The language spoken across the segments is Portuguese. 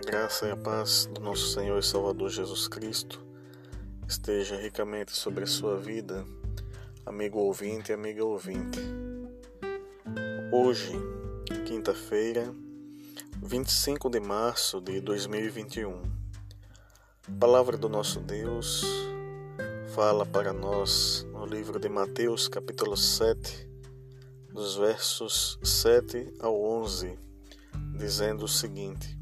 graça e a paz do nosso Senhor e Salvador Jesus Cristo esteja ricamente sobre a sua vida, amigo ouvinte e amiga ouvinte. Hoje, quinta-feira, 25 de março de 2021, a palavra do nosso Deus fala para nós no livro de Mateus, capítulo 7, dos versos 7 ao 11, dizendo o seguinte: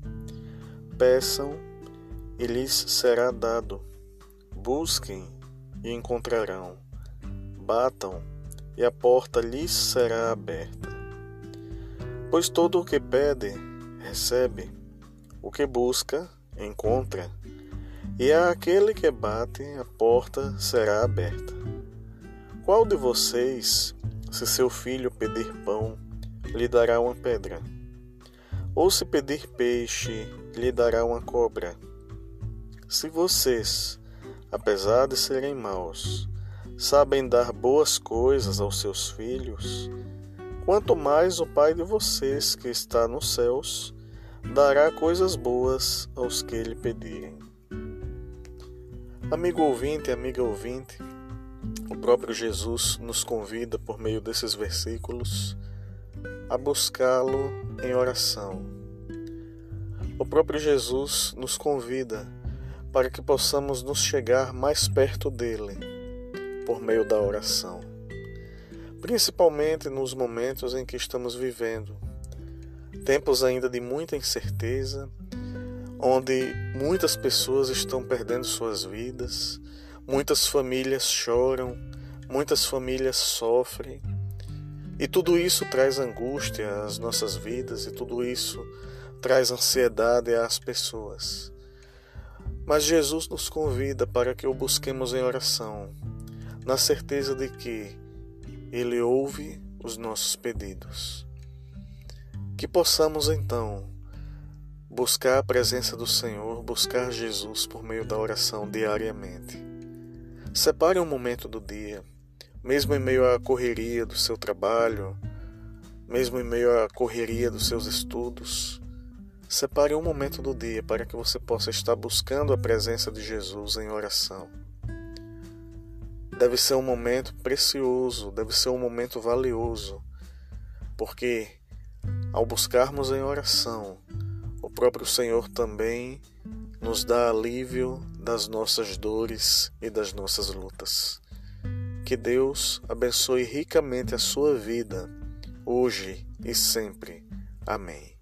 Peçam e lhes será dado, busquem e encontrarão, batam e a porta lhes será aberta. Pois todo o que pede, recebe, o que busca, encontra, e a aquele que bate, a porta será aberta. Qual de vocês, se seu filho pedir pão, lhe dará uma pedra? Ou se pedir peixe, lhe dará uma cobra? Se vocês, apesar de serem maus, sabem dar boas coisas aos seus filhos, quanto mais o Pai de vocês que está nos céus dará coisas boas aos que lhe pedirem. Amigo ouvinte, amiga ouvinte, o próprio Jesus nos convida por meio desses versículos a buscá-lo em oração. O próprio Jesus nos convida para que possamos nos chegar mais perto dele por meio da oração, principalmente nos momentos em que estamos vivendo, tempos ainda de muita incerteza, onde muitas pessoas estão perdendo suas vidas, muitas famílias choram, muitas famílias sofrem e tudo isso traz angústia às nossas vidas e tudo isso traz ansiedade às pessoas. Mas Jesus nos convida para que o busquemos em oração, na certeza de que Ele ouve os nossos pedidos. Que possamos então buscar a presença do Senhor, buscar Jesus por meio da oração diariamente. Separe um momento do dia mesmo em meio à correria do seu trabalho, mesmo em meio à correria dos seus estudos, separe um momento do dia para que você possa estar buscando a presença de Jesus em oração. Deve ser um momento precioso, deve ser um momento valioso, porque ao buscarmos em oração, o próprio Senhor também nos dá alívio das nossas dores e das nossas lutas. Que Deus abençoe ricamente a sua vida, hoje e sempre. Amém.